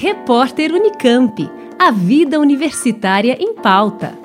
Repórter Unicamp. A vida universitária em pauta.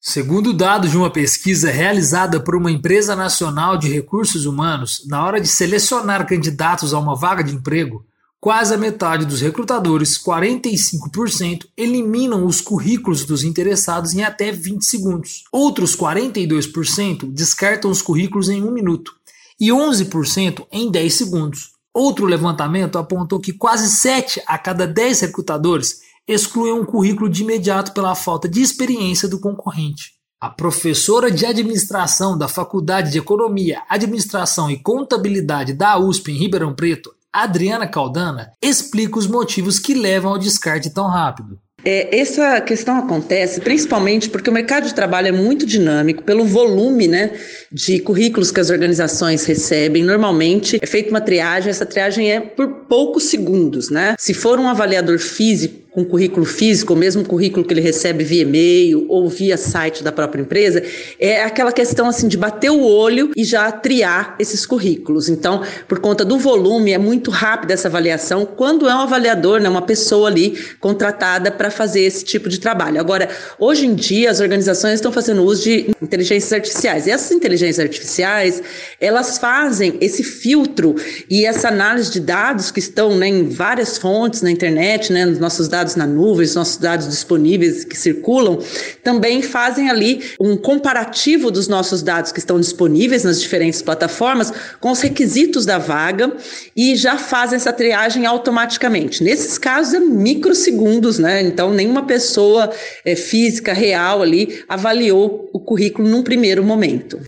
Segundo dados de uma pesquisa realizada por uma empresa nacional de recursos humanos, na hora de selecionar candidatos a uma vaga de emprego, quase a metade dos recrutadores, 45%, eliminam os currículos dos interessados em até 20 segundos. Outros 42% descartam os currículos em um minuto e 11% em 10 segundos. Outro levantamento apontou que quase 7 a cada 10 recrutadores excluem um currículo de imediato pela falta de experiência do concorrente. A professora de administração da Faculdade de Economia, Administração e Contabilidade da USP em Ribeirão Preto, Adriana Caldana, explica os motivos que levam ao descarte tão rápido. É, essa questão acontece principalmente porque o mercado de trabalho é muito dinâmico, pelo volume né, de currículos que as organizações recebem. Normalmente é feita uma triagem, essa triagem é por poucos segundos. Né? Se for um avaliador físico, com currículo físico, ou mesmo currículo que ele recebe via e-mail ou via site da própria empresa, é aquela questão assim de bater o olho e já triar esses currículos. Então, por conta do volume, é muito rápida essa avaliação quando é um avaliador, né, uma pessoa ali contratada para fazer esse tipo de trabalho. Agora, hoje em dia, as organizações estão fazendo uso de inteligências artificiais. E essas inteligências artificiais, elas fazem esse filtro e essa análise de dados que estão né, em várias fontes na internet, né, nos nossos dados dados na nuvem, os nossos dados disponíveis que circulam, também fazem ali um comparativo dos nossos dados que estão disponíveis nas diferentes plataformas com os requisitos da vaga e já fazem essa triagem automaticamente. Nesses casos é microsegundos, né? Então nenhuma pessoa é, física real ali avaliou o currículo num primeiro momento.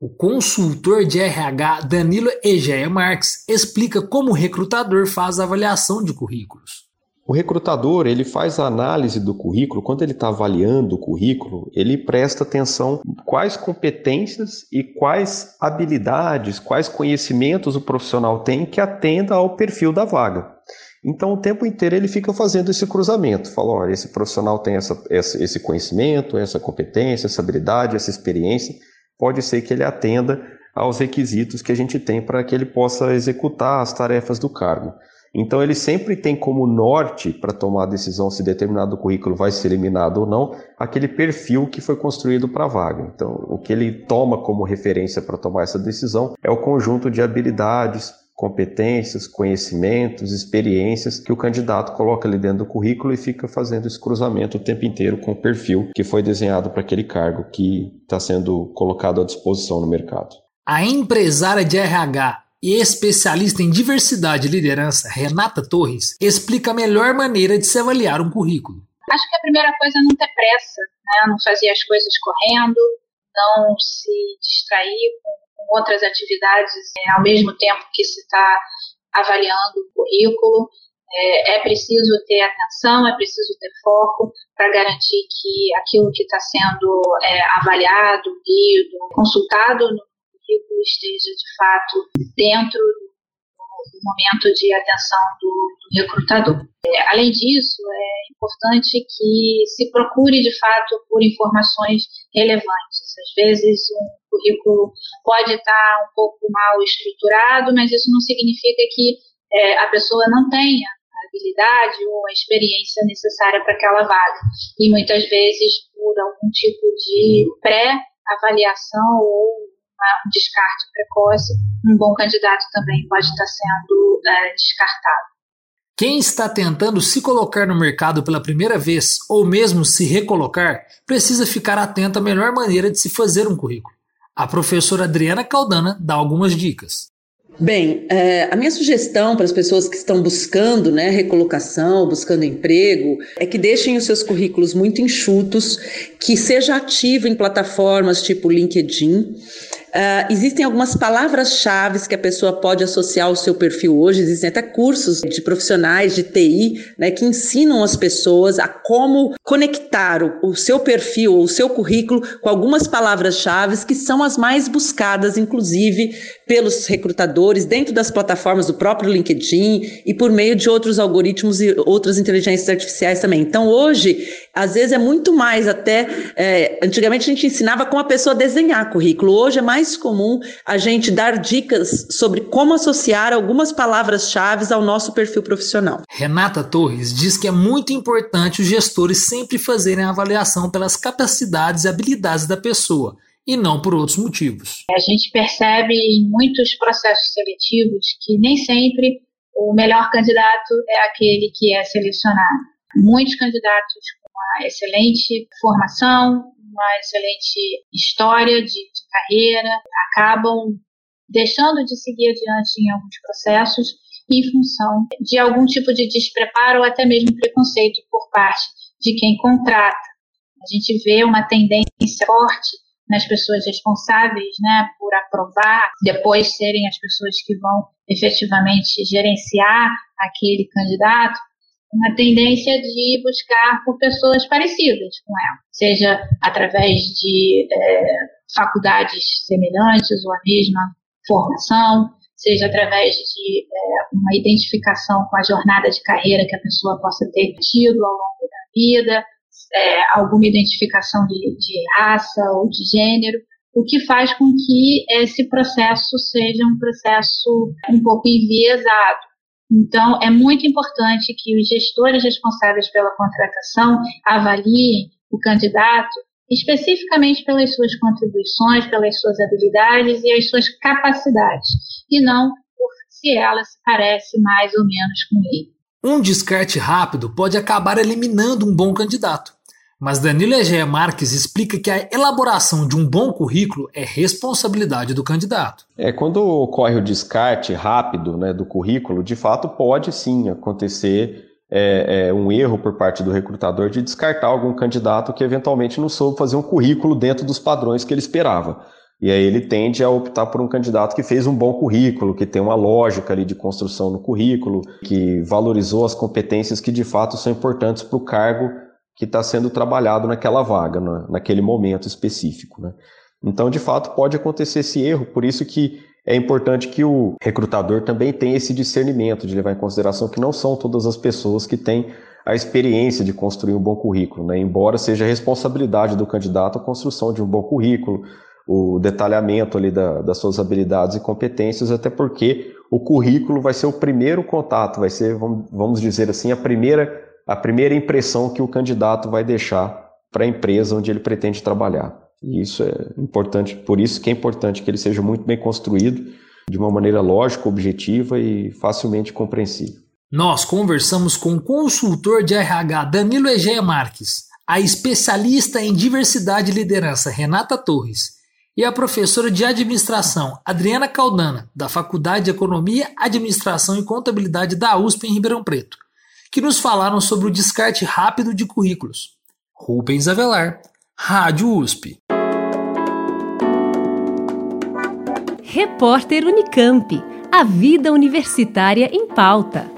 O consultor de RH Danilo Egeia Marques explica como o recrutador faz a avaliação de currículos. O recrutador ele faz a análise do currículo, quando ele está avaliando o currículo, ele presta atenção quais competências e quais habilidades, quais conhecimentos o profissional tem que atenda ao perfil da vaga. Então, o tempo inteiro ele fica fazendo esse cruzamento. Fala, olha, esse profissional tem essa, esse conhecimento, essa competência, essa habilidade, essa experiência. Pode ser que ele atenda aos requisitos que a gente tem para que ele possa executar as tarefas do cargo. Então ele sempre tem como norte para tomar a decisão se determinado currículo vai ser eliminado ou não, aquele perfil que foi construído para a vaga. Então o que ele toma como referência para tomar essa decisão é o conjunto de habilidades, competências, conhecimentos, experiências que o candidato coloca ali dentro do currículo e fica fazendo esse cruzamento o tempo inteiro com o perfil que foi desenhado para aquele cargo que está sendo colocado à disposição no mercado. A empresária de RH e especialista em diversidade e liderança, Renata Torres, explica a melhor maneira de se avaliar um currículo. Acho que a primeira coisa é não ter pressa, né? não fazer as coisas correndo, não se distrair com, outras atividades né? ao mesmo tempo que se está avaliando o currículo. É, é, preciso ter atenção, é preciso ter foco para garantir que aquilo que está sendo é, avaliado, lido, consultado no currículo esteja de fato dentro do momento de atenção do, do recrutador. É, além disso, é importante que se procure de fato por informações relevantes. Às vezes, um currículo pode estar um pouco mal estruturado, mas isso não significa que é, a pessoa não tenha a habilidade ou a experiência necessária para aquela vaga. E muitas vezes, por algum tipo de pré-avaliação ou um descarte precoce, um bom candidato também pode estar sendo é, descartado. Quem está tentando se colocar no mercado pela primeira vez ou mesmo se recolocar, precisa ficar atento à melhor maneira de se fazer um currículo. A professora Adriana Caldana dá algumas dicas. Bem, é, a minha sugestão para as pessoas que estão buscando né, recolocação, buscando emprego, é que deixem os seus currículos muito enxutos, que seja ativo em plataformas tipo LinkedIn, Uh, existem algumas palavras-chave que a pessoa pode associar ao seu perfil hoje. Existem até cursos de profissionais de TI né, que ensinam as pessoas a como conectar o, o seu perfil ou o seu currículo com algumas palavras-chave que são as mais buscadas, inclusive pelos recrutadores, dentro das plataformas do próprio LinkedIn e por meio de outros algoritmos e outras inteligências artificiais também. Então, hoje, às vezes é muito mais até. É, antigamente a gente ensinava como a pessoa desenhar currículo, hoje é mais mais comum a gente dar dicas sobre como associar algumas palavras-chave ao nosso perfil profissional. Renata Torres diz que é muito importante os gestores sempre fazerem a avaliação pelas capacidades e habilidades da pessoa e não por outros motivos. A gente percebe em muitos processos seletivos que nem sempre o melhor candidato é aquele que é selecionado. Muitos candidatos com uma excelente formação, uma excelente história de, de carreira, acabam deixando de seguir adiante em alguns processos em função de algum tipo de despreparo ou até mesmo preconceito por parte de quem contrata. A gente vê uma tendência forte nas pessoas responsáveis né, por aprovar, depois serem as pessoas que vão efetivamente gerenciar aquele candidato, uma tendência de buscar por pessoas parecidas com ela, seja através de é, faculdades semelhantes ou a mesma formação, seja através de é, uma identificação com a jornada de carreira que a pessoa possa ter tido ao longo da vida, é, alguma identificação de, de raça ou de gênero, o que faz com que esse processo seja um processo um pouco enviesado. Então, é muito importante que os gestores responsáveis pela contratação avaliem o candidato especificamente pelas suas contribuições, pelas suas habilidades e as suas capacidades, e não por se ela se parece mais ou menos com ele. Um descarte rápido pode acabar eliminando um bom candidato. Mas Danilo Egea Marques explica que a elaboração de um bom currículo é responsabilidade do candidato. É quando ocorre o descarte rápido né, do currículo, de fato pode sim acontecer é, é, um erro por parte do recrutador de descartar algum candidato que eventualmente não soube fazer um currículo dentro dos padrões que ele esperava. E aí ele tende a optar por um candidato que fez um bom currículo, que tem uma lógica ali de construção no currículo, que valorizou as competências que de fato são importantes para o cargo que está sendo trabalhado naquela vaga, na, naquele momento específico. Né? Então, de fato, pode acontecer esse erro, por isso que é importante que o recrutador também tenha esse discernimento de levar em consideração que não são todas as pessoas que têm a experiência de construir um bom currículo, né? embora seja responsabilidade do candidato a construção de um bom currículo, o detalhamento ali da, das suas habilidades e competências, até porque o currículo vai ser o primeiro contato, vai ser, vamos dizer assim, a primeira a primeira impressão que o candidato vai deixar para a empresa onde ele pretende trabalhar. E isso é importante, por isso que é importante que ele seja muito bem construído, de uma maneira lógica, objetiva e facilmente compreensível. Nós conversamos com o consultor de RH Danilo Egeia Marques, a especialista em diversidade e liderança Renata Torres e a professora de administração Adriana Caldana, da Faculdade de Economia, Administração e Contabilidade da USP em Ribeirão Preto que nos falaram sobre o descarte rápido de currículos. Rubens Avelar, Rádio USP. Repórter Unicamp. A vida universitária em pauta.